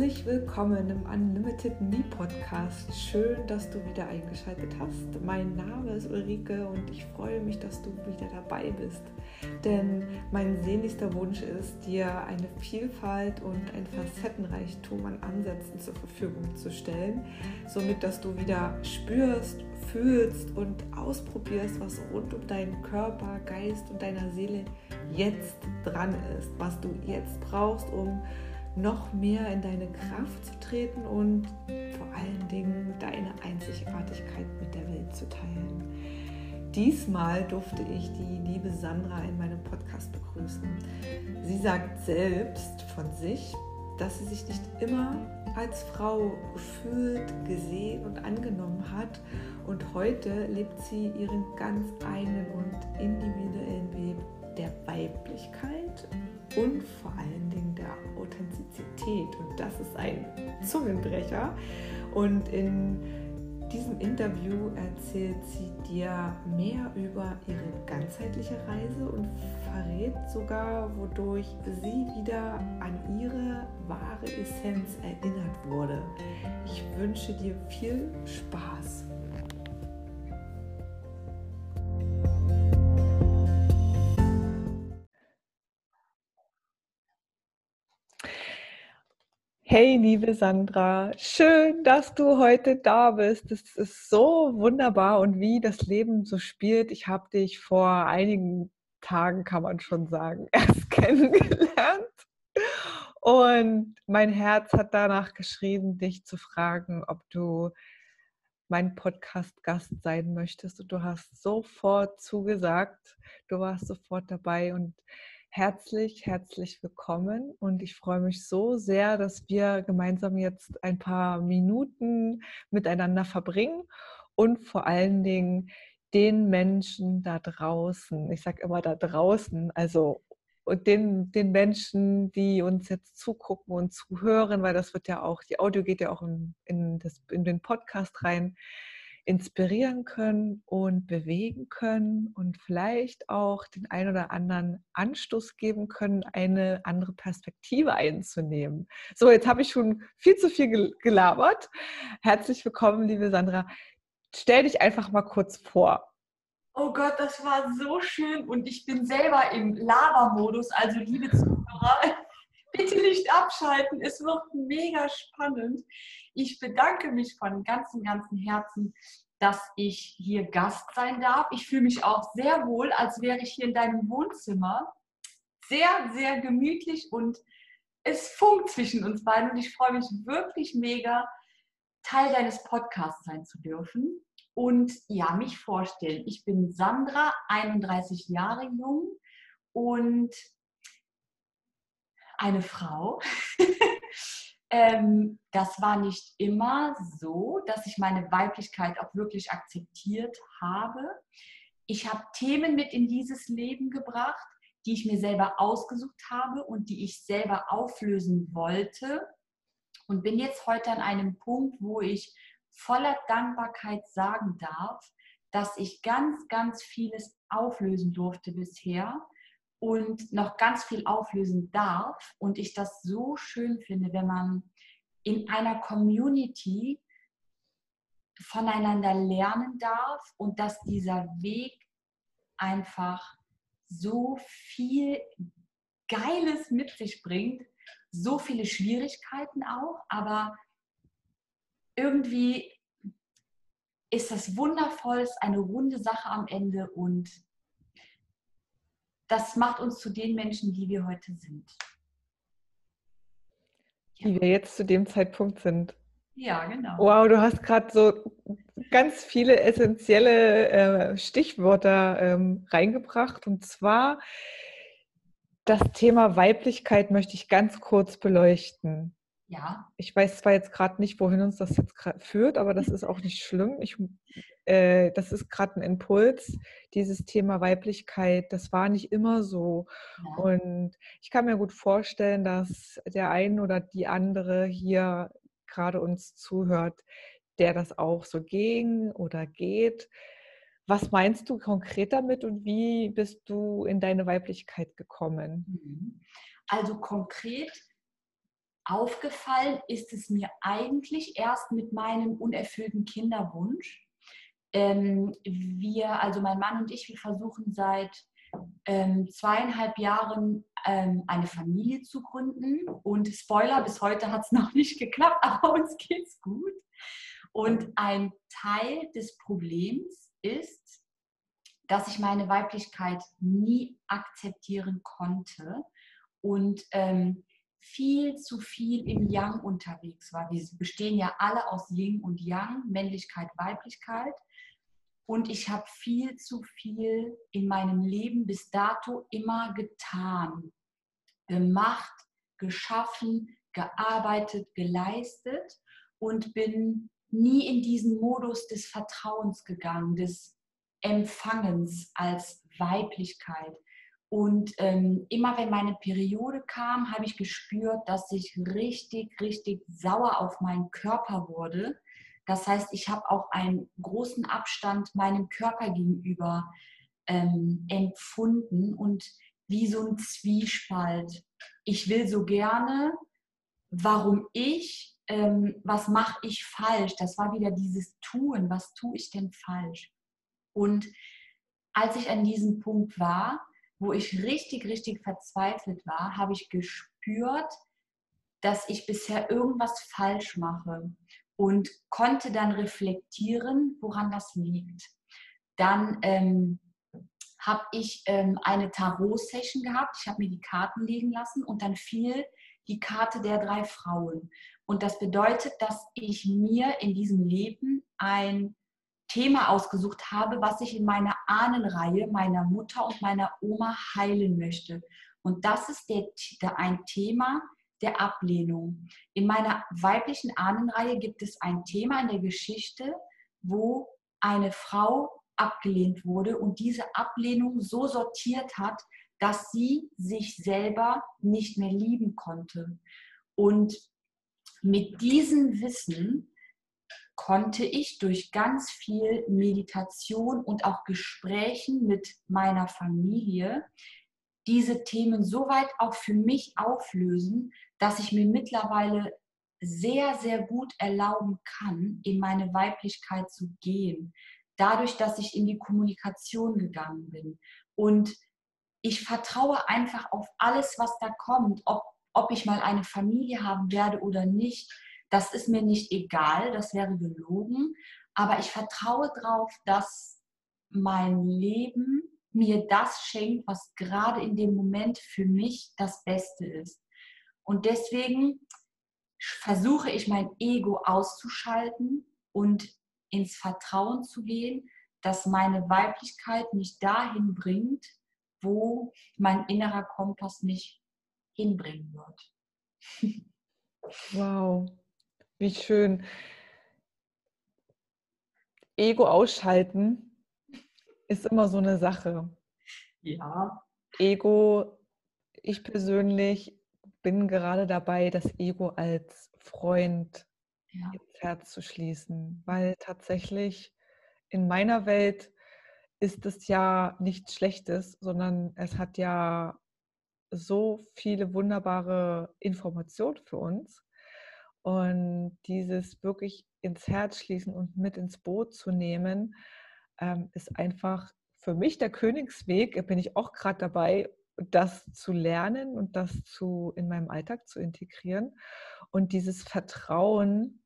Herzlich willkommen im Unlimited Me Podcast. Schön, dass du wieder eingeschaltet hast. Mein Name ist Ulrike und ich freue mich, dass du wieder dabei bist. Denn mein sehnlichster Wunsch ist, dir eine Vielfalt und ein Facettenreichtum an Ansätzen zur Verfügung zu stellen, somit dass du wieder spürst, fühlst und ausprobierst, was rund um deinen Körper, Geist und deiner Seele jetzt dran ist, was du jetzt brauchst, um noch mehr in deine Kraft zu treten und vor allen Dingen deine Einzigartigkeit mit der Welt zu teilen. Diesmal durfte ich die liebe Sandra in meinem Podcast begrüßen. Sie sagt selbst von sich, dass sie sich nicht immer als Frau gefühlt, gesehen und angenommen hat. Und heute lebt sie ihren ganz eigenen und individuellen Weg der Weiblichkeit und vor allen Dingen der Authentizität. Und das ist ein Zungenbrecher. Und in diesem Interview erzählt sie dir mehr über ihre ganzheitliche Reise und verrät sogar, wodurch sie wieder an ihre wahre Essenz erinnert wurde. Ich wünsche dir viel Spaß. Hey, liebe Sandra, schön, dass du heute da bist. Es ist so wunderbar und wie das Leben so spielt. Ich habe dich vor einigen Tagen, kann man schon sagen, erst kennengelernt. Und mein Herz hat danach geschrieben, dich zu fragen, ob du mein Podcast-Gast sein möchtest. Und du hast sofort zugesagt. Du warst sofort dabei und herzlich, herzlich willkommen und ich freue mich so sehr, dass wir gemeinsam jetzt ein paar Minuten miteinander verbringen und vor allen Dingen den Menschen da draußen, ich sage immer da draußen, also den, den Menschen, die uns jetzt zugucken und zuhören, weil das wird ja auch, die Audio geht ja auch in, in, das, in den Podcast rein, inspirieren können und bewegen können und vielleicht auch den ein oder anderen Anstoß geben können, eine andere Perspektive einzunehmen. So, jetzt habe ich schon viel zu viel gelabert. Herzlich willkommen, liebe Sandra. Stell dich einfach mal kurz vor. Oh Gott, das war so schön und ich bin selber im Labermodus. Also, liebe Zuhörer, bitte nicht abschalten. Es wird mega spannend. Ich bedanke mich von ganzem, ganzem Herzen, dass ich hier Gast sein darf. Ich fühle mich auch sehr wohl, als wäre ich hier in deinem Wohnzimmer. Sehr, sehr gemütlich und es funkt zwischen uns beiden und ich freue mich wirklich mega, Teil deines Podcasts sein zu dürfen und ja, mich vorstellen. Ich bin Sandra, 31 Jahre jung und eine Frau. ähm, das war nicht immer so, dass ich meine Weiblichkeit auch wirklich akzeptiert habe. Ich habe Themen mit in dieses Leben gebracht, die ich mir selber ausgesucht habe und die ich selber auflösen wollte. Und bin jetzt heute an einem Punkt, wo ich voller Dankbarkeit sagen darf, dass ich ganz, ganz vieles auflösen durfte bisher und noch ganz viel auflösen darf. Und ich das so schön finde, wenn man in einer Community voneinander lernen darf und dass dieser Weg einfach so viel Geiles mit sich bringt, so viele Schwierigkeiten auch, aber irgendwie ist das wundervoll, ist eine runde Sache am Ende und das macht uns zu den Menschen, die wir heute sind. Die wir jetzt zu dem Zeitpunkt sind. Ja, genau. Wow, du hast gerade so ganz viele essentielle äh, Stichwörter ähm, reingebracht. Und zwar das Thema Weiblichkeit möchte ich ganz kurz beleuchten. Ja. Ich weiß zwar jetzt gerade nicht, wohin uns das jetzt führt, aber das ist auch nicht schlimm. Ich, äh, das ist gerade ein Impuls, dieses Thema Weiblichkeit. Das war nicht immer so. Ja. Und ich kann mir gut vorstellen, dass der eine oder die andere hier gerade uns zuhört, der das auch so ging oder geht. Was meinst du konkret damit und wie bist du in deine Weiblichkeit gekommen? Mhm. Also konkret aufgefallen ist es mir eigentlich erst mit meinem unerfüllten Kinderwunsch. Ähm, wir, also mein Mann und ich, wir versuchen seit ähm, zweieinhalb Jahren ähm, eine Familie zu gründen. Und Spoiler, bis heute hat es noch nicht geklappt, aber uns geht es gut. Und ein Teil des Problems ist, dass ich meine Weiblichkeit nie akzeptieren konnte und ähm, viel zu viel im Yang unterwegs war. Wir bestehen ja alle aus Yin und Yang, Männlichkeit, Weiblichkeit. Und ich habe viel zu viel in meinem Leben bis dato immer getan, gemacht, geschaffen, gearbeitet, geleistet und bin nie in diesen Modus des Vertrauens gegangen, des Empfangens als Weiblichkeit. Und ähm, immer wenn meine Periode kam, habe ich gespürt, dass ich richtig, richtig sauer auf meinen Körper wurde das heißt, ich habe auch einen großen Abstand meinem Körper gegenüber ähm, empfunden und wie so ein Zwiespalt. Ich will so gerne, warum ich, ähm, was mache ich falsch? Das war wieder dieses Tun, was tue ich denn falsch? Und als ich an diesem Punkt war, wo ich richtig, richtig verzweifelt war, habe ich gespürt, dass ich bisher irgendwas falsch mache und konnte dann reflektieren, woran das liegt. Dann ähm, habe ich ähm, eine Tarot-Session gehabt. Ich habe mir die Karten legen lassen und dann fiel die Karte der drei Frauen. Und das bedeutet, dass ich mir in diesem Leben ein Thema ausgesucht habe, was ich in meiner Ahnenreihe meiner Mutter und meiner Oma heilen möchte. Und das ist der, der ein Thema, der Ablehnung. In meiner weiblichen Ahnenreihe gibt es ein Thema in der Geschichte, wo eine Frau abgelehnt wurde und diese Ablehnung so sortiert hat, dass sie sich selber nicht mehr lieben konnte. Und mit diesem Wissen konnte ich durch ganz viel Meditation und auch Gesprächen mit meiner Familie diese Themen so weit auch für mich auflösen, dass ich mir mittlerweile sehr, sehr gut erlauben kann, in meine Weiblichkeit zu gehen. Dadurch, dass ich in die Kommunikation gegangen bin. Und ich vertraue einfach auf alles, was da kommt. Ob, ob ich mal eine Familie haben werde oder nicht, das ist mir nicht egal, das wäre gelogen. Aber ich vertraue darauf, dass mein Leben mir das schenkt, was gerade in dem Moment für mich das Beste ist. Und deswegen versuche ich mein Ego auszuschalten und ins Vertrauen zu gehen, dass meine Weiblichkeit mich dahin bringt, wo mein innerer Kompass mich hinbringen wird. Wow, wie schön. Ego ausschalten ist immer so eine Sache. Ja. Ego, ich persönlich bin gerade dabei, das Ego als Freund ja. ins Herz zu schließen, weil tatsächlich in meiner Welt ist es ja nichts Schlechtes, sondern es hat ja so viele wunderbare Informationen für uns. Und dieses wirklich ins Herz schließen und mit ins Boot zu nehmen, ähm, ist einfach für mich der Königsweg. Da bin ich auch gerade dabei, das zu lernen und das zu in meinem Alltag zu integrieren. Und dieses Vertrauen,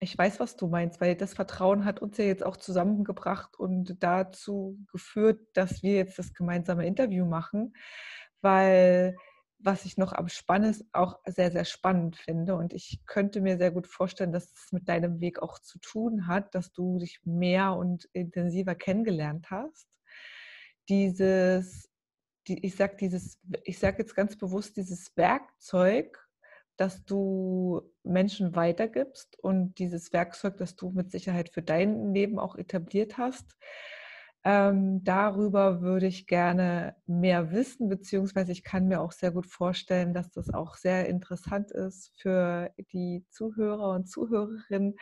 ich weiß, was du meinst, weil das Vertrauen hat uns ja jetzt auch zusammengebracht und dazu geführt, dass wir jetzt das gemeinsame Interview machen, weil was ich noch am spannendsten auch sehr, sehr spannend finde. Und ich könnte mir sehr gut vorstellen, dass es mit deinem Weg auch zu tun hat, dass du dich mehr und intensiver kennengelernt hast. Dieses die, ich sage dieses, ich sage jetzt ganz bewusst dieses Werkzeug, das du Menschen weitergibst und dieses Werkzeug, das du mit Sicherheit für dein Leben auch etabliert hast. Ähm, darüber würde ich gerne mehr wissen, beziehungsweise ich kann mir auch sehr gut vorstellen, dass das auch sehr interessant ist für die Zuhörer und Zuhörerinnen,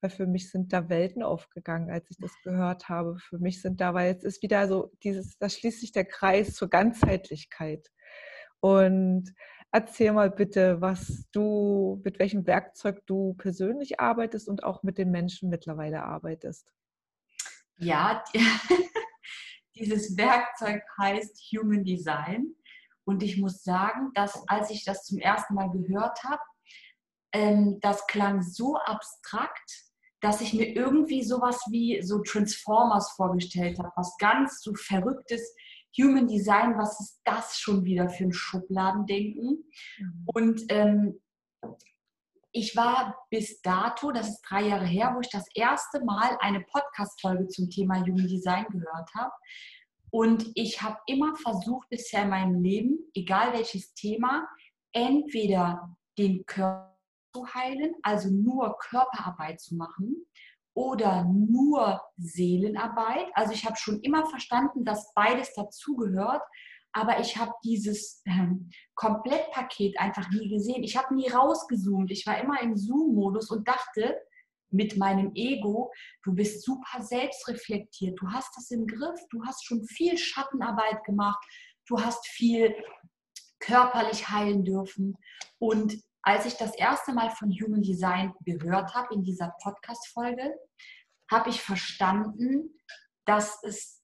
weil für mich sind da Welten aufgegangen, als ich das gehört habe. Für mich sind da, weil jetzt ist wieder so dieses, da schließt sich der Kreis zur Ganzheitlichkeit. Und erzähl mal bitte, was du, mit welchem Werkzeug du persönlich arbeitest und auch mit den Menschen mittlerweile arbeitest. Ja, dieses Werkzeug heißt Human Design. Und ich muss sagen, dass als ich das zum ersten Mal gehört habe, ähm, das klang so abstrakt, dass ich mir irgendwie sowas wie so Transformers vorgestellt habe, was ganz so verrücktes Human Design, was ist das schon wieder für ein Schubladendenken? Mhm. Und ähm, ich war bis dato, das ist drei Jahre her, wo ich das erste Mal eine Podcast-Folge zum Thema Human Design gehört habe. Und ich habe immer versucht, bisher in meinem Leben, egal welches Thema, entweder den Körper zu heilen, also nur Körperarbeit zu machen oder nur Seelenarbeit. Also ich habe schon immer verstanden, dass beides dazugehört, aber ich habe dieses ähm, Komplettpaket einfach nie gesehen. Ich habe nie rausgezoomt. Ich war immer im Zoom-Modus und dachte mit meinem Ego, du bist super selbstreflektiert, du hast das im Griff, du hast schon viel Schattenarbeit gemacht, du hast viel körperlich heilen dürfen. Und als ich das erste Mal von Human Design gehört habe in dieser Podcast-Folge, habe ich verstanden, dass es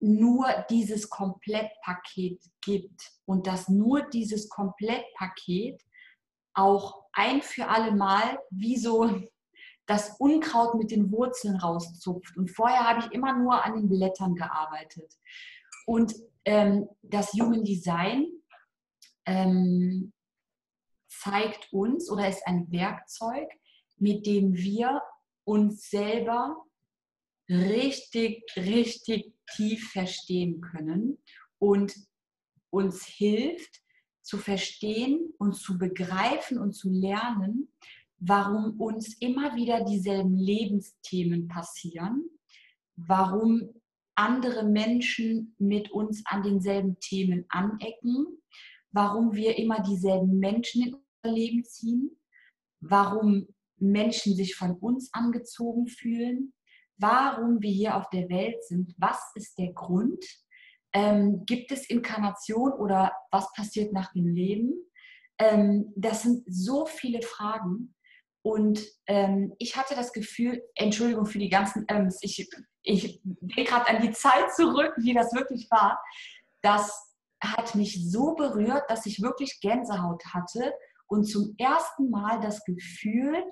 nur dieses Komplettpaket gibt und dass nur dieses Komplettpaket auch ein für alle Mal wie so das Unkraut mit den Wurzeln rauszupft. Und vorher habe ich immer nur an den Blättern gearbeitet. Und ähm, das Human Design ähm, zeigt uns oder ist ein Werkzeug, mit dem wir uns selber richtig, richtig tief verstehen können und uns hilft zu verstehen und zu begreifen und zu lernen, warum uns immer wieder dieselben Lebensthemen passieren, warum andere Menschen mit uns an denselben Themen anecken, warum wir immer dieselben Menschen in Leben ziehen, warum Menschen sich von uns angezogen fühlen, warum wir hier auf der Welt sind, was ist der Grund, ähm, gibt es Inkarnation oder was passiert nach dem Leben? Ähm, das sind so viele Fragen. Und ähm, ich hatte das Gefühl, Entschuldigung für die ganzen, ähm, ich, ich gehe gerade an die Zeit zurück, wie das wirklich war. Das hat mich so berührt, dass ich wirklich Gänsehaut hatte und zum ersten Mal das Gefühl,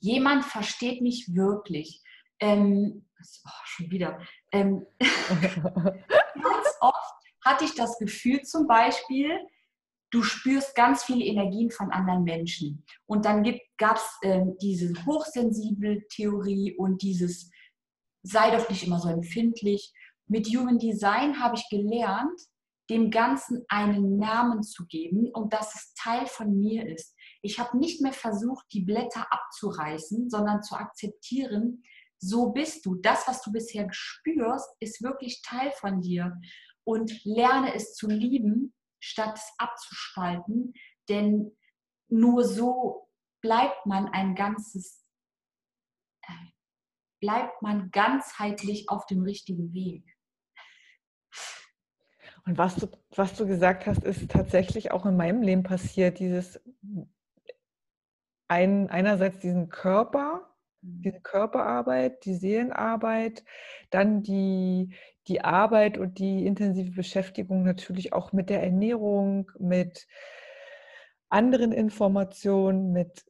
jemand versteht mich wirklich. Ähm, oh, schon wieder. Ähm, ganz oft hatte ich das Gefühl zum Beispiel, du spürst ganz viele Energien von anderen Menschen. Und dann gab es äh, diese hochsensible Theorie und dieses sei doch nicht immer so empfindlich. Mit Human Design habe ich gelernt, dem Ganzen einen Namen zu geben und dass es Teil von mir ist. Ich habe nicht mehr versucht, die Blätter abzureißen, sondern zu akzeptieren, so bist du. Das, was du bisher spürst, ist wirklich Teil von dir. Und lerne es zu lieben, statt es abzuspalten. Denn nur so bleibt man ein ganzes, äh, bleibt man ganzheitlich auf dem richtigen Weg. Und was du, was du gesagt hast, ist tatsächlich auch in meinem Leben passiert. Dieses ein, einerseits diesen Körper, Mhm. diese Körperarbeit, die Seelenarbeit, dann die, die Arbeit und die intensive Beschäftigung natürlich auch mit der Ernährung, mit anderen Informationen, mit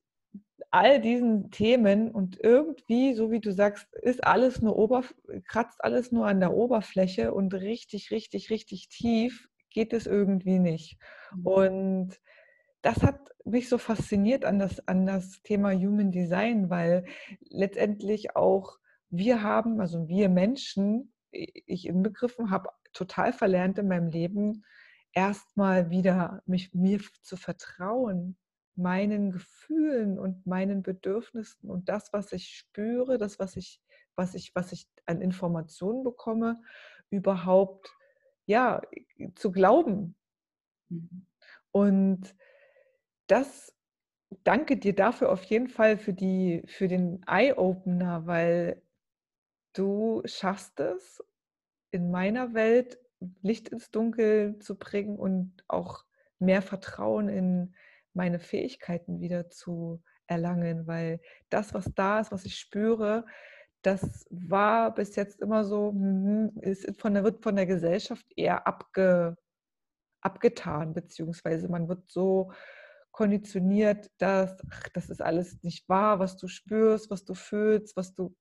all diesen Themen und irgendwie, so wie du sagst, ist alles nur Oberf kratzt alles nur an der Oberfläche und richtig, richtig, richtig tief geht es irgendwie nicht. Mhm. Und das hat mich so fasziniert an das, an das Thema Human Design, weil letztendlich auch wir haben, also wir Menschen, ich inbegriffen habe, total verlernt in meinem Leben, erstmal wieder mich mir zu vertrauen, meinen Gefühlen und meinen Bedürfnissen und das, was ich spüre, das, was ich, was ich, was ich an Informationen bekomme, überhaupt ja zu glauben. Mhm. Und das danke dir dafür auf jeden Fall für, die, für den Eye-Opener, weil du schaffst es in meiner Welt Licht ins Dunkel zu bringen und auch mehr Vertrauen in meine Fähigkeiten wieder zu erlangen, weil das, was da ist, was ich spüre, das war bis jetzt immer so, mhm, ist von der, wird von der Gesellschaft eher abge, abgetan, beziehungsweise man wird so konditioniert, dass ach, das ist alles nicht wahr, was du spürst, was du fühlst, was du.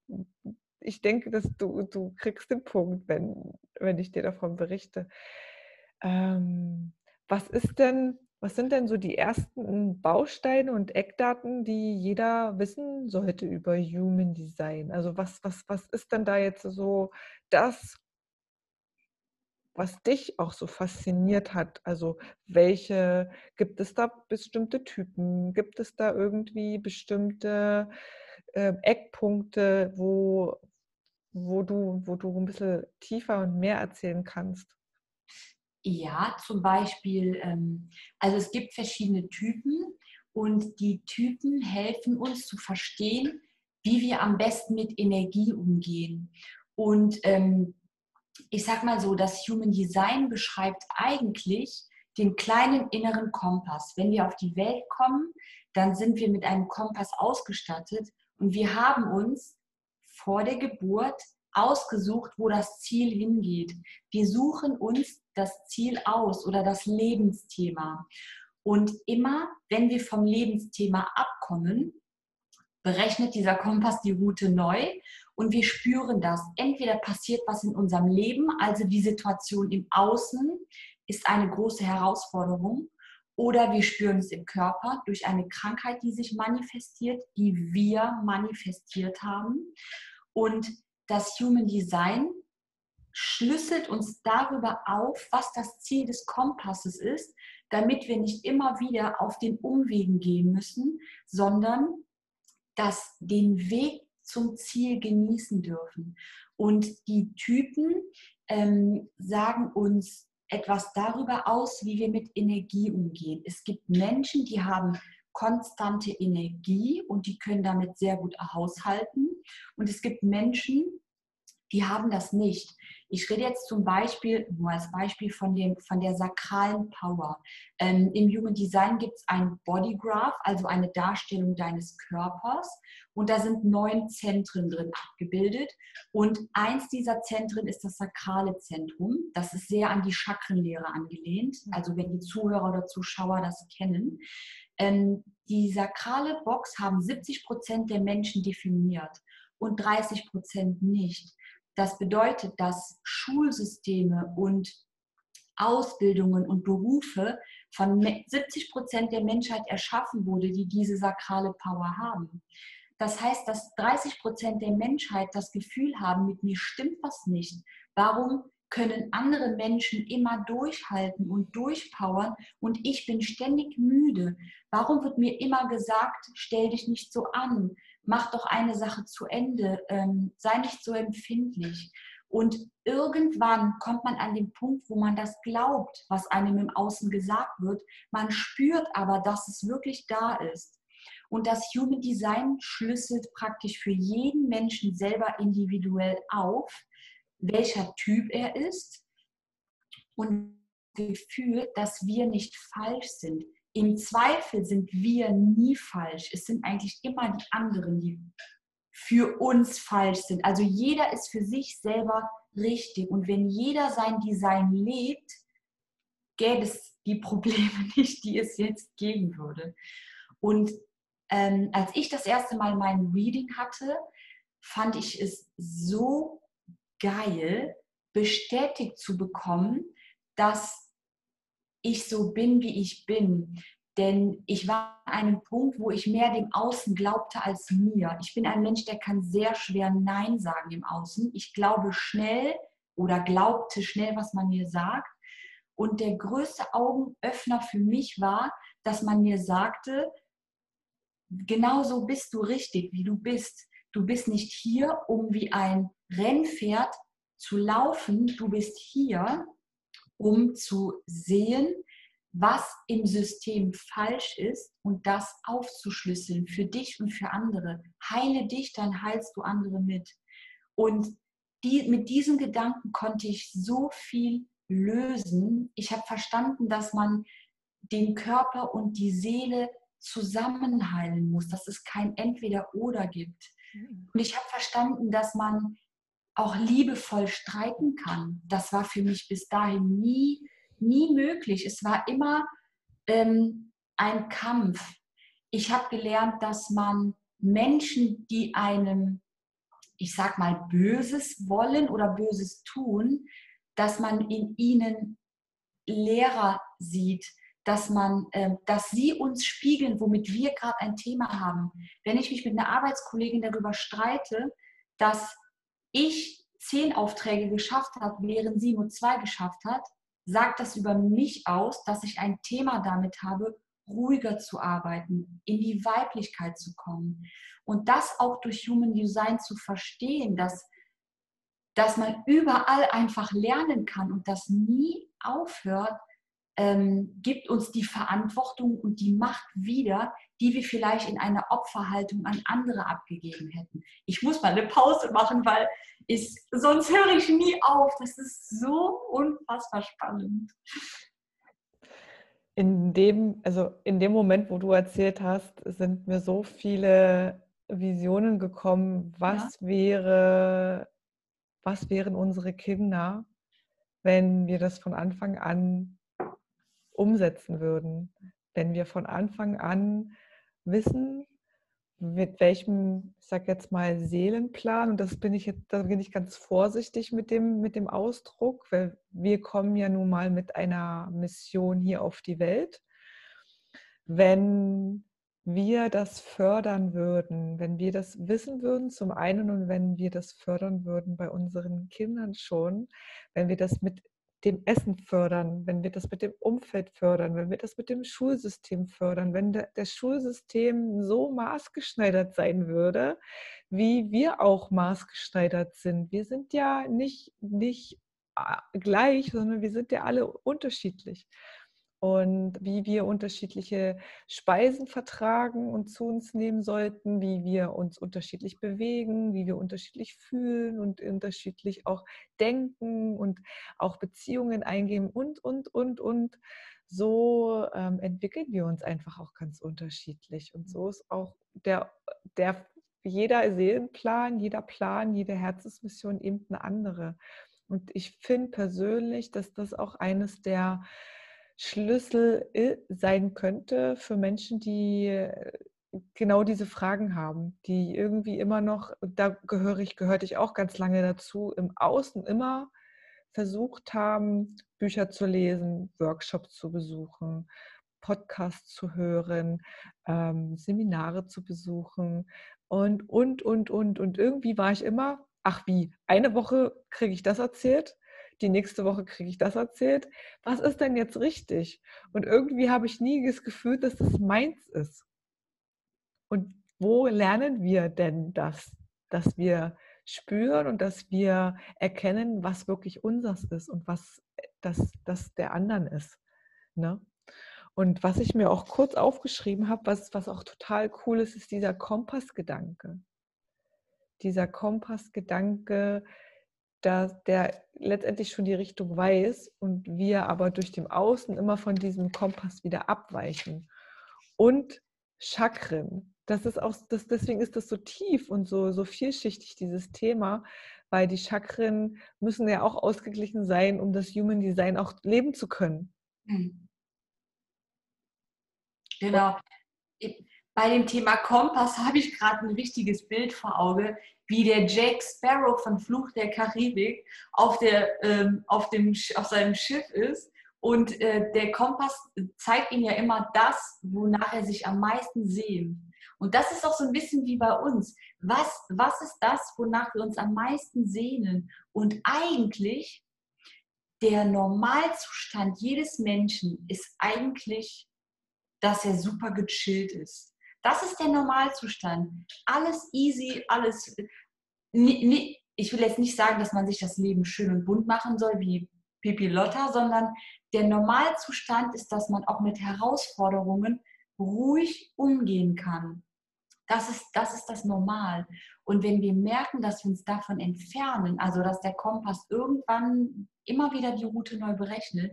Ich denke, dass du, du kriegst den Punkt, wenn, wenn ich dir davon berichte. Ähm, was ist denn, was sind denn so die ersten Bausteine und Eckdaten, die jeder wissen sollte über Human Design? Also was, was, was ist denn da jetzt so das, was dich auch so fasziniert hat? Also welche, gibt es da bestimmte Typen? Gibt es da irgendwie bestimmte äh, Eckpunkte, wo, wo, du, wo du ein bisschen tiefer und mehr erzählen kannst? Ja, zum Beispiel, ähm, also es gibt verschiedene Typen und die Typen helfen uns zu verstehen, wie wir am besten mit Energie umgehen. Und ähm, ich sag mal so, das Human Design beschreibt eigentlich den kleinen inneren Kompass. Wenn wir auf die Welt kommen, dann sind wir mit einem Kompass ausgestattet und wir haben uns vor der Geburt ausgesucht, wo das Ziel hingeht. Wir suchen uns das Ziel aus oder das Lebensthema. Und immer, wenn wir vom Lebensthema abkommen, berechnet dieser Kompass die Route neu und wir spüren das. Entweder passiert was in unserem Leben, also die Situation im Außen ist eine große Herausforderung, oder wir spüren es im Körper durch eine Krankheit, die sich manifestiert, die wir manifestiert haben. Und das Human Design schlüsselt uns darüber auf, was das Ziel des Kompasses ist, damit wir nicht immer wieder auf den Umwegen gehen müssen, sondern dass den Weg zum Ziel genießen dürfen. Und die Typen ähm, sagen uns etwas darüber aus, wie wir mit Energie umgehen. Es gibt Menschen, die haben konstante Energie und die können damit sehr gut haushalten. Und es gibt Menschen, die haben das nicht. Ich rede jetzt zum Beispiel, nur als Beispiel von, dem, von der sakralen Power. Ähm, Im Human Design gibt es ein Body Graph, also eine Darstellung deines Körpers. Und da sind neun Zentren drin abgebildet. Und eins dieser Zentren ist das sakrale Zentrum. Das ist sehr an die Chakrenlehre angelehnt. Also wenn die Zuhörer oder Zuschauer das kennen. Ähm, die sakrale Box haben 70 Prozent der Menschen definiert und 30 Prozent nicht. Das bedeutet, dass Schulsysteme und Ausbildungen und Berufe von 70 Prozent der Menschheit erschaffen wurde, die diese sakrale Power haben. Das heißt, dass 30 Prozent der Menschheit das Gefühl haben, mit mir stimmt was nicht. Warum können andere Menschen immer durchhalten und durchpowern und ich bin ständig müde? Warum wird mir immer gesagt, stell dich nicht so an? mach doch eine Sache zu Ende, ähm, sei nicht so empfindlich. Und irgendwann kommt man an den Punkt, wo man das glaubt, was einem im Außen gesagt wird. Man spürt aber, dass es wirklich da ist. Und das Human Design schlüsselt praktisch für jeden Menschen selber individuell auf, welcher Typ er ist und Gefühl, dass wir nicht falsch sind. Im Zweifel sind wir nie falsch. Es sind eigentlich immer die anderen, die für uns falsch sind. Also jeder ist für sich selber richtig. Und wenn jeder sein Design lebt, gäbe es die Probleme nicht, die es jetzt geben würde. Und ähm, als ich das erste Mal mein Reading hatte, fand ich es so geil, bestätigt zu bekommen, dass ich so bin, wie ich bin. Denn ich war an einem Punkt, wo ich mehr dem Außen glaubte als mir. Ich bin ein Mensch, der kann sehr schwer Nein sagen im Außen. Ich glaube schnell oder glaubte schnell, was man mir sagt. Und der größte Augenöffner für mich war, dass man mir sagte, genau so bist du richtig, wie du bist. Du bist nicht hier, um wie ein Rennpferd zu laufen. Du bist hier, um zu sehen, was im System falsch ist und das aufzuschlüsseln für dich und für andere. Heile dich, dann heilst du andere mit. Und die, mit diesem Gedanken konnte ich so viel lösen. Ich habe verstanden, dass man den Körper und die Seele zusammenheilen muss, dass es kein Entweder-Oder gibt. Und ich habe verstanden, dass man auch liebevoll streiten kann. Das war für mich bis dahin nie, nie möglich. Es war immer ähm, ein Kampf. Ich habe gelernt, dass man Menschen, die einem, ich sag mal, Böses wollen oder Böses tun, dass man in ihnen Lehrer sieht, dass man, äh, dass sie uns spiegeln, womit wir gerade ein Thema haben. Wenn ich mich mit einer Arbeitskollegin darüber streite, dass ich zehn Aufträge geschafft habe, während sie nur zwei geschafft hat, sagt das über mich aus, dass ich ein Thema damit habe, ruhiger zu arbeiten, in die Weiblichkeit zu kommen. Und das auch durch Human Design zu verstehen, dass, dass man überall einfach lernen kann und das nie aufhört, ähm, gibt uns die Verantwortung und die Macht wieder, die wir vielleicht in einer Opferhaltung an andere abgegeben hätten. Ich muss mal eine Pause machen, weil ich, sonst höre ich nie auf. Das ist so unfassbar spannend. In dem, also in dem Moment, wo du erzählt hast, sind mir so viele Visionen gekommen, was ja. wäre, was wären unsere Kinder, wenn wir das von Anfang an umsetzen würden, wenn wir von Anfang an wissen, mit welchem, ich sag jetzt mal, Seelenplan, und das bin ich jetzt, da bin ich ganz vorsichtig mit dem, mit dem Ausdruck, weil wir kommen ja nun mal mit einer Mission hier auf die Welt. Wenn wir das fördern würden, wenn wir das wissen würden, zum einen und wenn wir das fördern würden bei unseren Kindern schon, wenn wir das mit dem Essen fördern, wenn wir das mit dem Umfeld fördern, wenn wir das mit dem Schulsystem fördern, wenn der, das Schulsystem so maßgeschneidert sein würde, wie wir auch maßgeschneidert sind. Wir sind ja nicht, nicht äh, gleich, sondern wir sind ja alle unterschiedlich und wie wir unterschiedliche Speisen vertragen und zu uns nehmen sollten, wie wir uns unterschiedlich bewegen, wie wir unterschiedlich fühlen und unterschiedlich auch denken und auch Beziehungen eingehen und, und, und, und. So ähm, entwickeln wir uns einfach auch ganz unterschiedlich. Und so ist auch der, der, jeder Seelenplan, jeder Plan, jede Herzensmission eben eine andere. Und ich finde persönlich, dass das auch eines der Schlüssel äh, sein könnte für Menschen, die äh, genau diese Fragen haben, die irgendwie immer noch, da gehöre ich, gehörte ich auch ganz lange dazu, im Außen immer versucht haben, Bücher zu lesen, Workshops zu besuchen, Podcasts zu hören, ähm, Seminare zu besuchen und, und, und, und. Und irgendwie war ich immer, ach wie, eine Woche kriege ich das erzählt, die nächste Woche kriege ich das erzählt. Was ist denn jetzt richtig? Und irgendwie habe ich nie das Gefühl, dass das meins ist. Und wo lernen wir denn das, dass wir spüren und dass wir erkennen, was wirklich unseres ist und was das, das der anderen ist. Ne? Und was ich mir auch kurz aufgeschrieben habe, was, was auch total cool ist, ist dieser Kompassgedanke. Dieser Kompassgedanke, dass der letztendlich schon die Richtung weiß und wir aber durch dem Außen immer von diesem Kompass wieder abweichen. Und Chakren, das ist auch, das, deswegen ist das so tief und so, so vielschichtig, dieses Thema, weil die Chakren müssen ja auch ausgeglichen sein, um das Human Design auch leben zu können. Mhm. Genau. Bei dem Thema Kompass habe ich gerade ein richtiges Bild vor Auge wie der Jack Sparrow von Fluch der Karibik auf, der, ähm, auf, dem, auf seinem Schiff ist. Und äh, der Kompass zeigt ihm ja immer das, wonach er sich am meisten sehnt. Und das ist auch so ein bisschen wie bei uns. Was, was ist das, wonach wir uns am meisten sehnen? Und eigentlich, der Normalzustand jedes Menschen ist eigentlich, dass er super gechillt ist. Das ist der Normalzustand. Alles easy, alles ich will jetzt nicht sagen, dass man sich das Leben schön und bunt machen soll wie Pipi Lotta, sondern der Normalzustand ist, dass man auch mit Herausforderungen ruhig umgehen kann. Das ist, das ist das Normal. Und wenn wir merken, dass wir uns davon entfernen, also dass der Kompass irgendwann immer wieder die Route neu berechnet,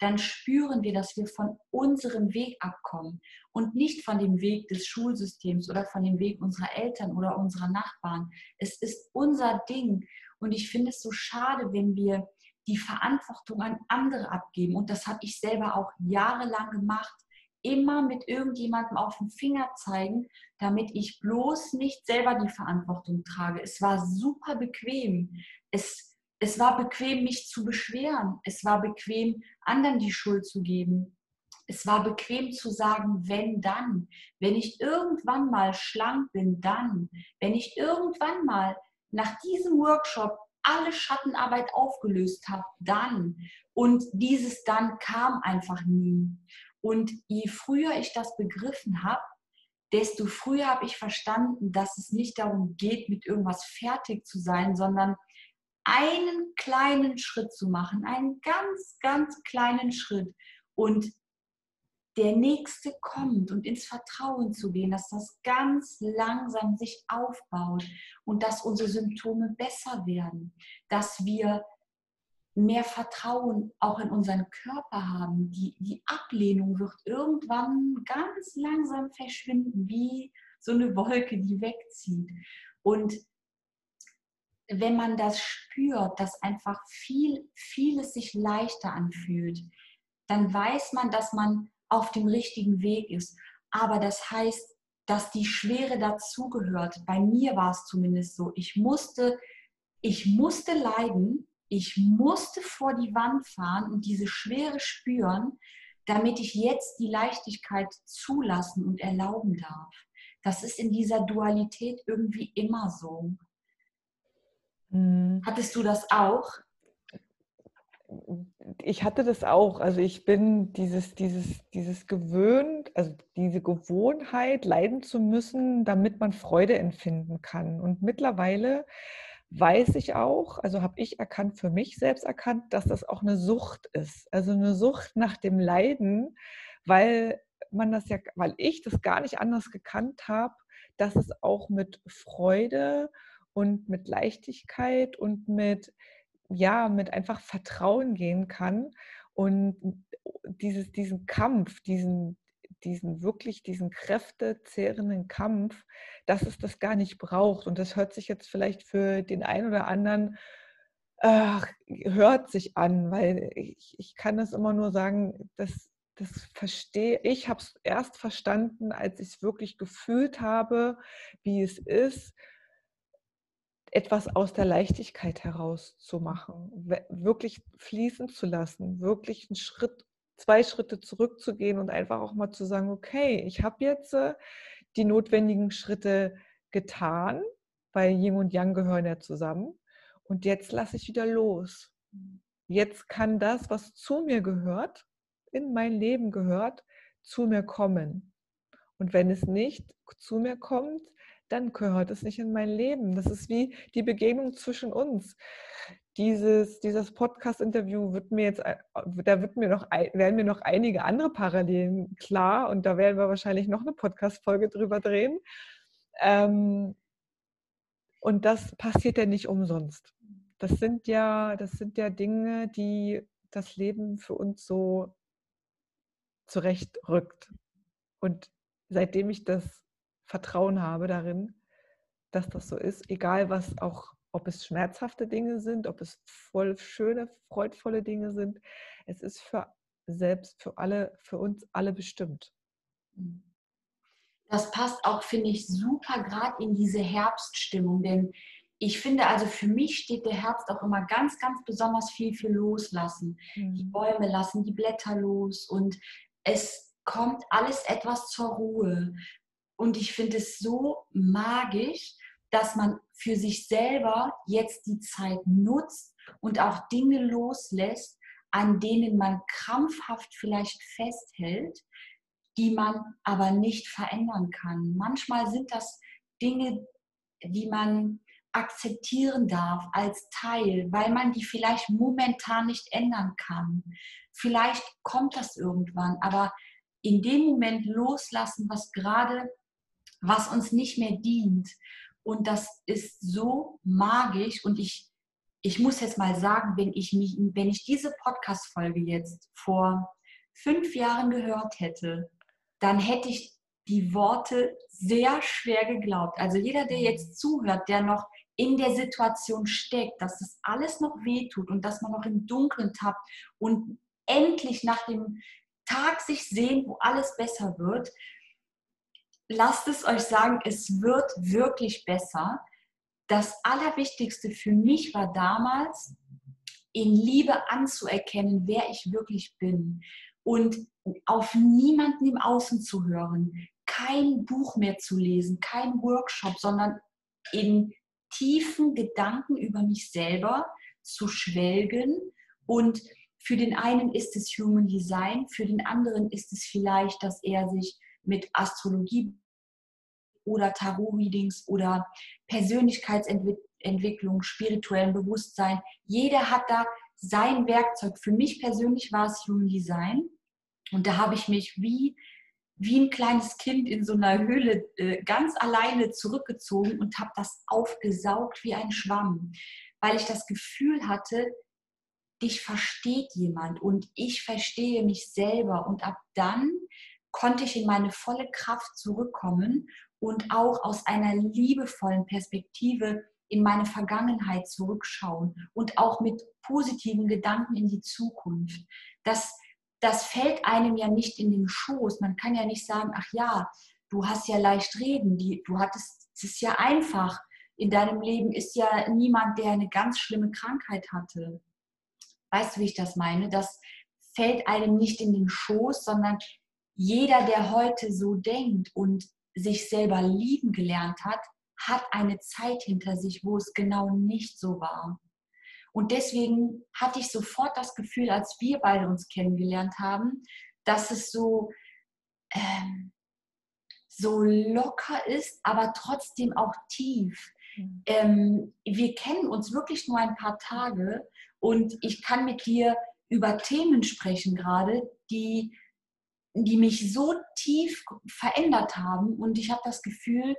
dann spüren wir, dass wir von unserem Weg abkommen und nicht von dem Weg des Schulsystems oder von dem Weg unserer Eltern oder unserer Nachbarn. Es ist unser Ding. Und ich finde es so schade, wenn wir die Verantwortung an andere abgeben. Und das habe ich selber auch jahrelang gemacht. Immer mit irgendjemandem auf den Finger zeigen, damit ich bloß nicht selber die Verantwortung trage. Es war super bequem. Es, es war bequem, mich zu beschweren. Es war bequem, anderen die Schuld zu geben. Es war bequem zu sagen, wenn dann. Wenn ich irgendwann mal schlank bin, dann. Wenn ich irgendwann mal nach diesem Workshop alle Schattenarbeit aufgelöst habe, dann. Und dieses dann kam einfach nie. Und je früher ich das begriffen habe, desto früher habe ich verstanden, dass es nicht darum geht, mit irgendwas fertig zu sein, sondern einen kleinen Schritt zu machen, einen ganz, ganz kleinen Schritt. Und der nächste kommt und ins Vertrauen zu gehen, dass das ganz langsam sich aufbaut und dass unsere Symptome besser werden, dass wir mehr Vertrauen auch in unseren Körper haben. Die, die Ablehnung wird irgendwann ganz langsam verschwinden, wie so eine Wolke, die wegzieht. Und wenn man das spürt, dass einfach viel, vieles sich leichter anfühlt, dann weiß man, dass man auf dem richtigen Weg ist. Aber das heißt, dass die Schwere dazugehört. Bei mir war es zumindest so. Ich musste, ich musste leiden, ich musste vor die Wand fahren und diese Schwere spüren, damit ich jetzt die Leichtigkeit zulassen und erlauben darf. Das ist in dieser Dualität irgendwie immer so. Mhm. Hattest du das auch? ich hatte das auch. Also ich bin dieses, dieses, dieses gewöhnt, also diese Gewohnheit, leiden zu müssen, damit man Freude empfinden kann. Und mittlerweile weiß ich auch, also habe ich erkannt, für mich selbst erkannt, dass das auch eine Sucht ist. Also eine Sucht nach dem Leiden, weil man das ja, weil ich das gar nicht anders gekannt habe, dass es auch mit Freude und mit Leichtigkeit und mit ja, mit einfach Vertrauen gehen kann und dieses, diesen Kampf, diesen, diesen wirklich, diesen kräftezehrenden Kampf, dass es das gar nicht braucht. Und das hört sich jetzt vielleicht für den einen oder anderen, äh, hört sich an, weil ich, ich kann das immer nur sagen, dass das verstehe ich, habe es erst verstanden, als ich es wirklich gefühlt habe, wie es ist, etwas aus der Leichtigkeit heraus zu machen, wirklich fließen zu lassen, wirklich einen Schritt, zwei Schritte zurückzugehen und einfach auch mal zu sagen, okay, ich habe jetzt äh, die notwendigen Schritte getan, weil Yin und Yang gehören ja zusammen und jetzt lasse ich wieder los. Jetzt kann das, was zu mir gehört, in mein Leben gehört, zu mir kommen. Und wenn es nicht zu mir kommt, dann gehört es nicht in mein Leben. Das ist wie die Begegnung zwischen uns. Dieses, dieses Podcast-Interview wird mir jetzt, äh, da wird mir noch, werden mir noch einige andere Parallelen klar und da werden wir wahrscheinlich noch eine Podcast-Folge drüber drehen. Ähm, und das passiert ja nicht umsonst. Das sind ja, das sind ja Dinge, die das Leben für uns so zurechtrückt. Und seitdem ich das Vertrauen habe darin, dass das so ist, egal was auch, ob es schmerzhafte Dinge sind, ob es voll schöne, freudvolle Dinge sind. Es ist für selbst, für alle, für uns alle bestimmt. Das passt auch, finde ich, super gerade in diese Herbststimmung, denn ich finde, also für mich steht der Herbst auch immer ganz, ganz besonders viel für Loslassen. Mhm. Die Bäume lassen die Blätter los und es kommt alles etwas zur Ruhe. Und ich finde es so magisch, dass man für sich selber jetzt die Zeit nutzt und auch Dinge loslässt, an denen man krampfhaft vielleicht festhält, die man aber nicht verändern kann. Manchmal sind das Dinge, die man akzeptieren darf als Teil, weil man die vielleicht momentan nicht ändern kann. Vielleicht kommt das irgendwann, aber in dem Moment loslassen, was gerade was uns nicht mehr dient. Und das ist so magisch und ich, ich muss jetzt mal sagen, wenn ich, mich, wenn ich diese Podcast-Folge jetzt vor fünf Jahren gehört hätte, dann hätte ich die Worte sehr schwer geglaubt. Also jeder, der jetzt zuhört, der noch in der Situation steckt, dass das alles noch wehtut und dass man noch im Dunkeln tappt und endlich nach dem Tag sich sehen, wo alles besser wird, lasst es euch sagen, es wird wirklich besser. Das Allerwichtigste für mich war damals, in Liebe anzuerkennen, wer ich wirklich bin und auf niemanden im Außen zu hören, kein Buch mehr zu lesen, kein Workshop, sondern in tiefen Gedanken über mich selber zu schwelgen und für den einen ist es Human Design, für den anderen ist es vielleicht, dass er sich mit Astrologie oder Tarot-Readings oder Persönlichkeitsentwicklung, spirituellem Bewusstsein, jeder hat da sein Werkzeug. Für mich persönlich war es Human Design und da habe ich mich wie, wie ein kleines Kind in so einer Höhle äh, ganz alleine zurückgezogen und habe das aufgesaugt wie ein Schwamm, weil ich das Gefühl hatte, dich versteht jemand und ich verstehe mich selber. Und ab dann konnte ich in meine volle Kraft zurückkommen und auch aus einer liebevollen Perspektive in meine Vergangenheit zurückschauen und auch mit positiven Gedanken in die Zukunft. Das, das fällt einem ja nicht in den Schoß. Man kann ja nicht sagen, ach ja, du hast ja leicht reden, die, du hattest, es ist ja einfach. In deinem Leben ist ja niemand, der eine ganz schlimme Krankheit hatte. Weißt du, wie ich das meine? Das fällt einem nicht in den Schoß, sondern jeder, der heute so denkt und sich selber lieben gelernt hat, hat eine Zeit hinter sich, wo es genau nicht so war. Und deswegen hatte ich sofort das Gefühl, als wir beide uns kennengelernt haben, dass es so, ähm, so locker ist, aber trotzdem auch tief. Mhm. Ähm, wir kennen uns wirklich nur ein paar Tage und ich kann mit dir über Themen sprechen gerade, die, die mich so tief verändert haben. Und ich habe das Gefühl,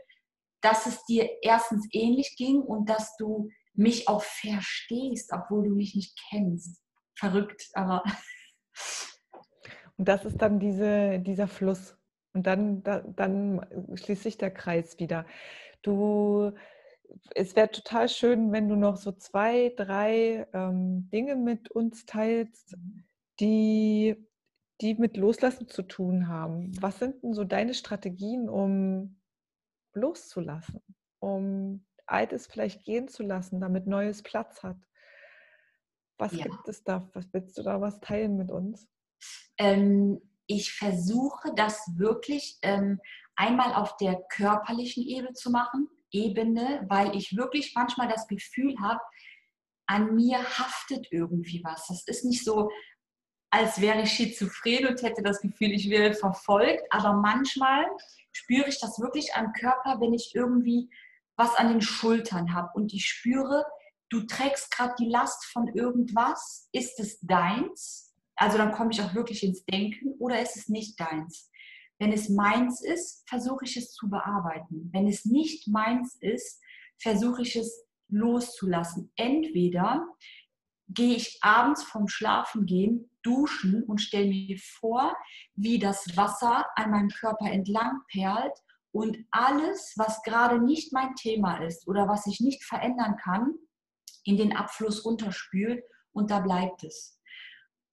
dass es dir erstens ähnlich ging und dass du mich auch verstehst, obwohl du mich nicht kennst. Verrückt, aber. Und das ist dann diese, dieser Fluss. Und dann, da, dann schließt sich der Kreis wieder. Du es wäre total schön, wenn du noch so zwei, drei ähm, Dinge mit uns teilst, die, die mit Loslassen zu tun haben. Was sind denn so deine Strategien, um loszulassen, um Altes vielleicht gehen zu lassen, damit Neues Platz hat? Was ja. gibt es da? Was willst du da was teilen mit uns? Ähm, ich versuche das wirklich ähm, einmal auf der körperlichen Ebene zu machen. Ebene, weil ich wirklich manchmal das Gefühl habe, an mir haftet irgendwie was. Das ist nicht so, als wäre ich schizophren und hätte das Gefühl, ich wäre verfolgt, aber manchmal spüre ich das wirklich am Körper, wenn ich irgendwie was an den Schultern habe und ich spüre, du trägst gerade die Last von irgendwas, ist es deins? Also dann komme ich auch wirklich ins Denken oder ist es nicht deins? Wenn es meins ist, versuche ich es zu bearbeiten. Wenn es nicht meins ist, versuche ich es loszulassen. Entweder gehe ich abends vom Schlafengehen duschen und stelle mir vor, wie das Wasser an meinem Körper entlang perlt und alles, was gerade nicht mein Thema ist oder was ich nicht verändern kann, in den Abfluss runterspült und da bleibt es.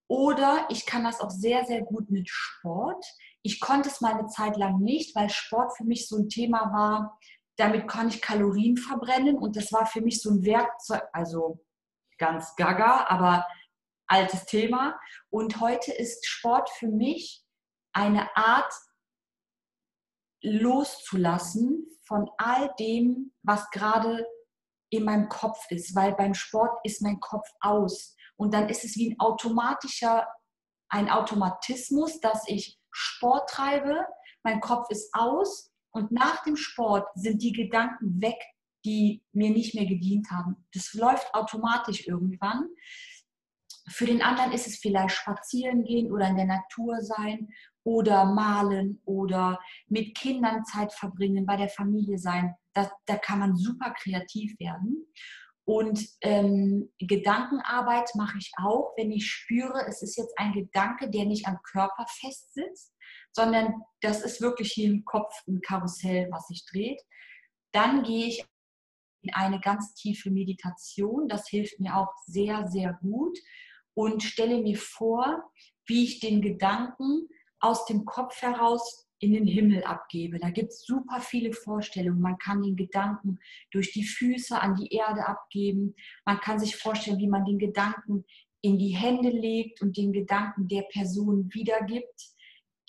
Oder ich kann das auch sehr, sehr gut mit Sport. Ich konnte es mal eine Zeit lang nicht, weil Sport für mich so ein Thema war. Damit kann ich Kalorien verbrennen und das war für mich so ein Werkzeug, also ganz gaga, aber altes Thema. Und heute ist Sport für mich eine Art loszulassen von all dem, was gerade in meinem Kopf ist, weil beim Sport ist mein Kopf aus und dann ist es wie ein automatischer, ein Automatismus, dass ich Sport treibe, mein Kopf ist aus und nach dem Sport sind die Gedanken weg, die mir nicht mehr gedient haben. Das läuft automatisch irgendwann. Für den anderen ist es vielleicht spazieren gehen oder in der Natur sein oder malen oder mit Kindern Zeit verbringen, bei der Familie sein. Da, da kann man super kreativ werden. Und ähm, Gedankenarbeit mache ich auch, wenn ich spüre, es ist jetzt ein Gedanke, der nicht am Körper festsitzt, sondern das ist wirklich hier im Kopf ein Karussell, was sich dreht. Dann gehe ich in eine ganz tiefe Meditation. Das hilft mir auch sehr, sehr gut und stelle mir vor, wie ich den Gedanken aus dem Kopf heraus in den Himmel abgebe. Da gibt es super viele Vorstellungen. Man kann den Gedanken durch die Füße an die Erde abgeben. Man kann sich vorstellen, wie man den Gedanken in die Hände legt und den Gedanken der Person wiedergibt,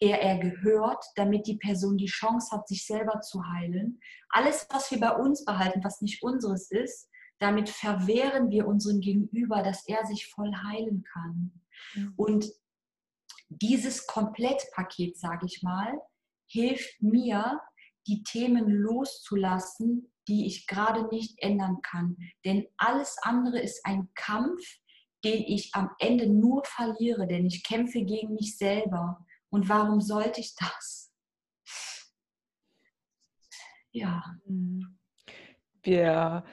der er gehört, damit die Person die Chance hat, sich selber zu heilen. Alles, was wir bei uns behalten, was nicht unseres ist, damit verwehren wir unserem Gegenüber, dass er sich voll heilen kann. Mhm. Und dieses Komplettpaket, sage ich mal, hilft mir, die Themen loszulassen, die ich gerade nicht ändern kann. Denn alles andere ist ein Kampf, den ich am Ende nur verliere, denn ich kämpfe gegen mich selber. Und warum sollte ich das? Ja. Wir,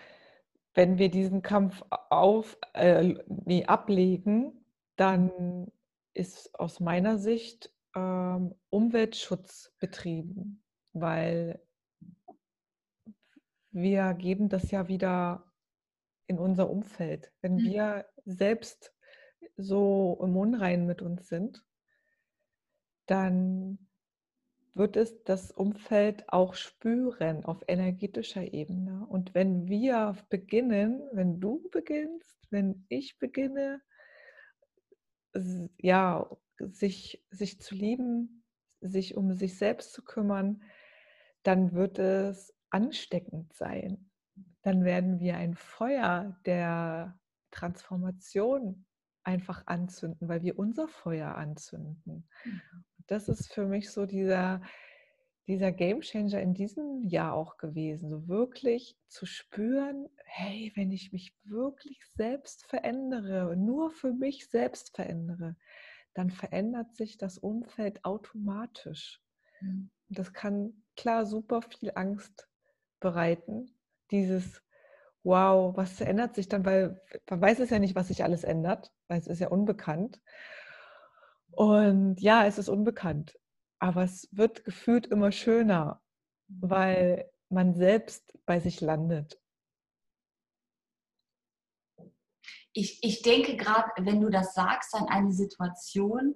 wenn wir diesen Kampf auf, äh, nee, ablegen, dann ist aus meiner Sicht ähm, Umweltschutz betrieben, weil wir geben das ja wieder in unser Umfeld. Wenn mhm. wir selbst so im Unrein mit uns sind, dann wird es das Umfeld auch spüren auf energetischer Ebene. Und wenn wir beginnen, wenn du beginnst, wenn ich beginne, ja, sich, sich zu lieben, sich um sich selbst zu kümmern, dann wird es ansteckend sein. Dann werden wir ein Feuer der Transformation einfach anzünden, weil wir unser Feuer anzünden. Das ist für mich so dieser, dieser Game Changer in diesem Jahr auch gewesen, so wirklich zu spüren, hey, wenn ich mich wirklich selbst verändere, nur für mich selbst verändere, dann verändert sich das Umfeld automatisch. Mhm. Das kann klar super viel Angst bereiten. Dieses, wow, was ändert sich dann, weil man weiß es ja nicht, was sich alles ändert, weil es ist ja unbekannt. Und ja, es ist unbekannt, aber es wird gefühlt immer schöner, weil man selbst bei sich landet. ich, ich denke gerade, wenn du das sagst, an eine Situation,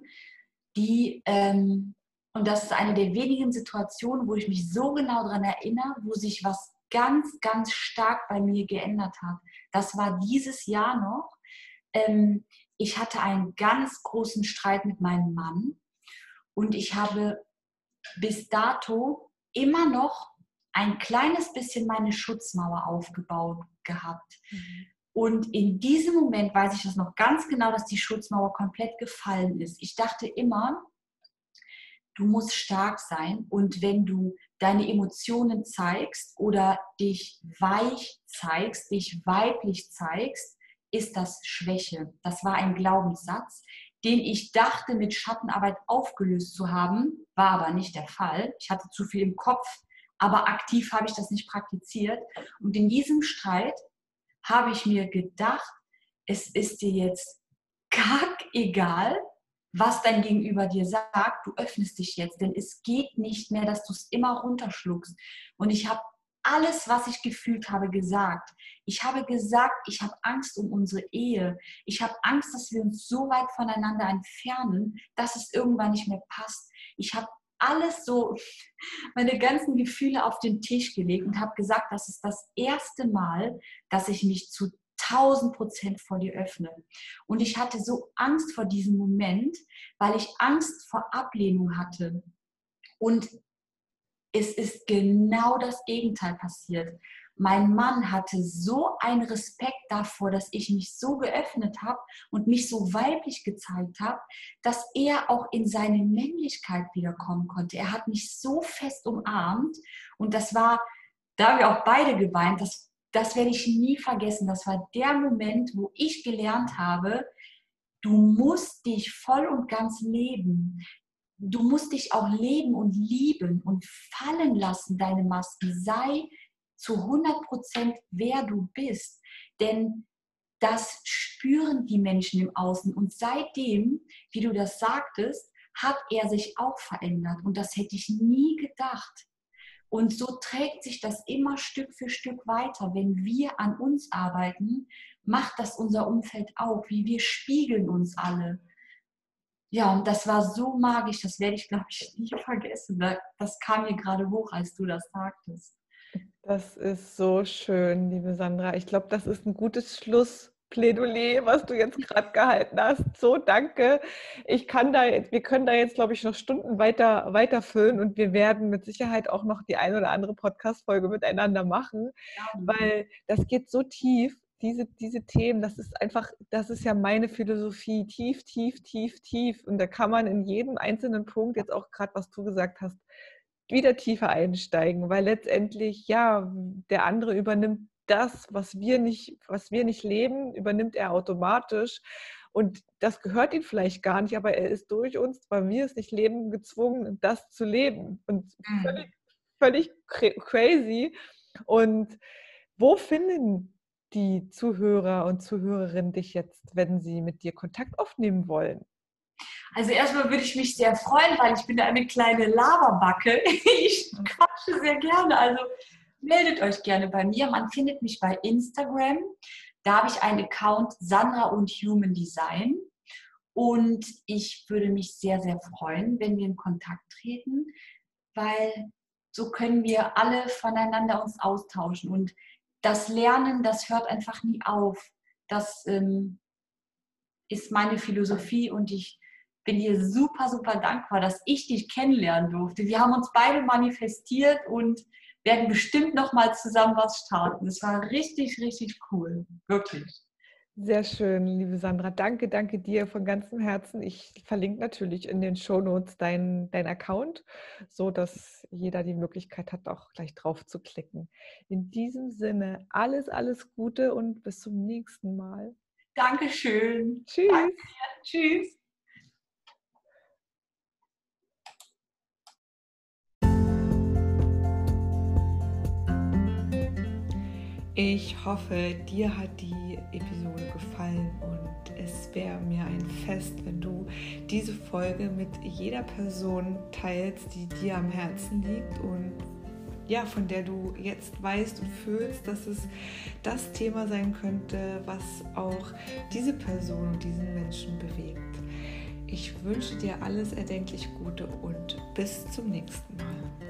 die, ähm, und das ist eine der wenigen Situationen, wo ich mich so genau daran erinnere, wo sich was ganz, ganz stark bei mir geändert hat. Das war dieses Jahr noch. Ähm, ich hatte einen ganz großen Streit mit meinem Mann und ich habe bis dato immer noch ein kleines bisschen meine Schutzmauer aufgebaut gehabt. Mhm. Und in diesem Moment weiß ich das noch ganz genau, dass die Schutzmauer komplett gefallen ist. Ich dachte immer, du musst stark sein und wenn du deine Emotionen zeigst oder dich weich zeigst, dich weiblich zeigst, ist das Schwäche. Das war ein Glaubenssatz, den ich dachte, mit Schattenarbeit aufgelöst zu haben, war aber nicht der Fall. Ich hatte zu viel im Kopf, aber aktiv habe ich das nicht praktiziert. Und in diesem Streit habe ich mir gedacht, es ist dir jetzt kack egal, was dein Gegenüber dir sagt, du öffnest dich jetzt, denn es geht nicht mehr, dass du es immer runterschluckst. Und ich habe alles, was ich gefühlt habe, gesagt. Ich habe gesagt, ich habe Angst um unsere Ehe. Ich habe Angst, dass wir uns so weit voneinander entfernen, dass es irgendwann nicht mehr passt. Ich habe alles so, meine ganzen Gefühle auf den Tisch gelegt und habe gesagt, das ist das erste Mal, dass ich mich zu 1000 Prozent vor dir öffne. Und ich hatte so Angst vor diesem Moment, weil ich Angst vor Ablehnung hatte. Und es ist genau das Gegenteil passiert mein Mann hatte so einen Respekt davor, dass ich mich so geöffnet habe und mich so weiblich gezeigt habe, dass er auch in seine Männlichkeit wiederkommen konnte. Er hat mich so fest umarmt und das war, da haben wir auch beide geweint, das, das werde ich nie vergessen. Das war der Moment, wo ich gelernt habe, du musst dich voll und ganz leben du musst dich auch leben und lieben und fallen lassen, deine Masken. Sei zu 100 Prozent, wer du bist. Denn das spüren die Menschen im Außen. Und seitdem, wie du das sagtest, hat er sich auch verändert. Und das hätte ich nie gedacht. Und so trägt sich das immer Stück für Stück weiter. Wenn wir an uns arbeiten, macht das unser Umfeld auch, wie wir spiegeln uns alle. Ja, und das war so magisch, das werde ich, glaube ich, nie vergessen. Das kam mir gerade hoch, als du das sagtest. Das ist so schön, liebe Sandra. Ich glaube, das ist ein gutes Schlussplädoyer, was du jetzt gerade gehalten hast. So, danke. Ich kann da jetzt, wir können da jetzt, glaube ich, noch Stunden weiter weiterfüllen und wir werden mit Sicherheit auch noch die eine oder andere Podcast-Folge miteinander machen, weil das geht so tief diese, diese Themen, das ist einfach, das ist ja meine Philosophie, tief, tief, tief, tief. Und da kann man in jedem einzelnen Punkt, jetzt auch gerade, was du gesagt hast, wieder tiefer einsteigen, weil letztendlich, ja, der andere übernimmt das, was wir nicht, was wir nicht leben, übernimmt er automatisch. Und das gehört ihm vielleicht gar nicht, aber er ist durch uns, weil wir es nicht leben, gezwungen, das zu leben. Und mhm. völlig, völlig crazy. Und wo finden die Zuhörer und Zuhörerinnen dich jetzt, wenn sie mit dir Kontakt aufnehmen wollen? Also erstmal würde ich mich sehr freuen, weil ich bin da eine kleine Lavabacke. Ich quatsche sehr gerne. Also meldet euch gerne bei mir. Man findet mich bei Instagram. Da habe ich einen Account Sandra und Human Design. Und ich würde mich sehr, sehr freuen, wenn wir in Kontakt treten, weil so können wir alle voneinander uns austauschen. Und das Lernen, das hört einfach nie auf. Das ähm, ist meine Philosophie und ich bin dir super, super dankbar, dass ich dich kennenlernen durfte. Wir haben uns beide manifestiert und werden bestimmt noch mal zusammen was starten. Es war richtig, richtig cool, wirklich. Sehr schön, liebe Sandra. Danke, danke dir von ganzem Herzen. Ich verlinke natürlich in den Shownotes deinen dein Account, so dass jeder die Möglichkeit hat, auch gleich drauf zu klicken. In diesem Sinne, alles, alles Gute und bis zum nächsten Mal. Dankeschön. Tschüss. Danke. Tschüss. Ich hoffe, dir hat die Episode gefallen und es wäre mir ein Fest, wenn du diese Folge mit jeder Person teilst, die dir am Herzen liegt und ja, von der du jetzt weißt und fühlst, dass es das Thema sein könnte, was auch diese Person und diesen Menschen bewegt. Ich wünsche dir alles erdenklich Gute und bis zum nächsten Mal.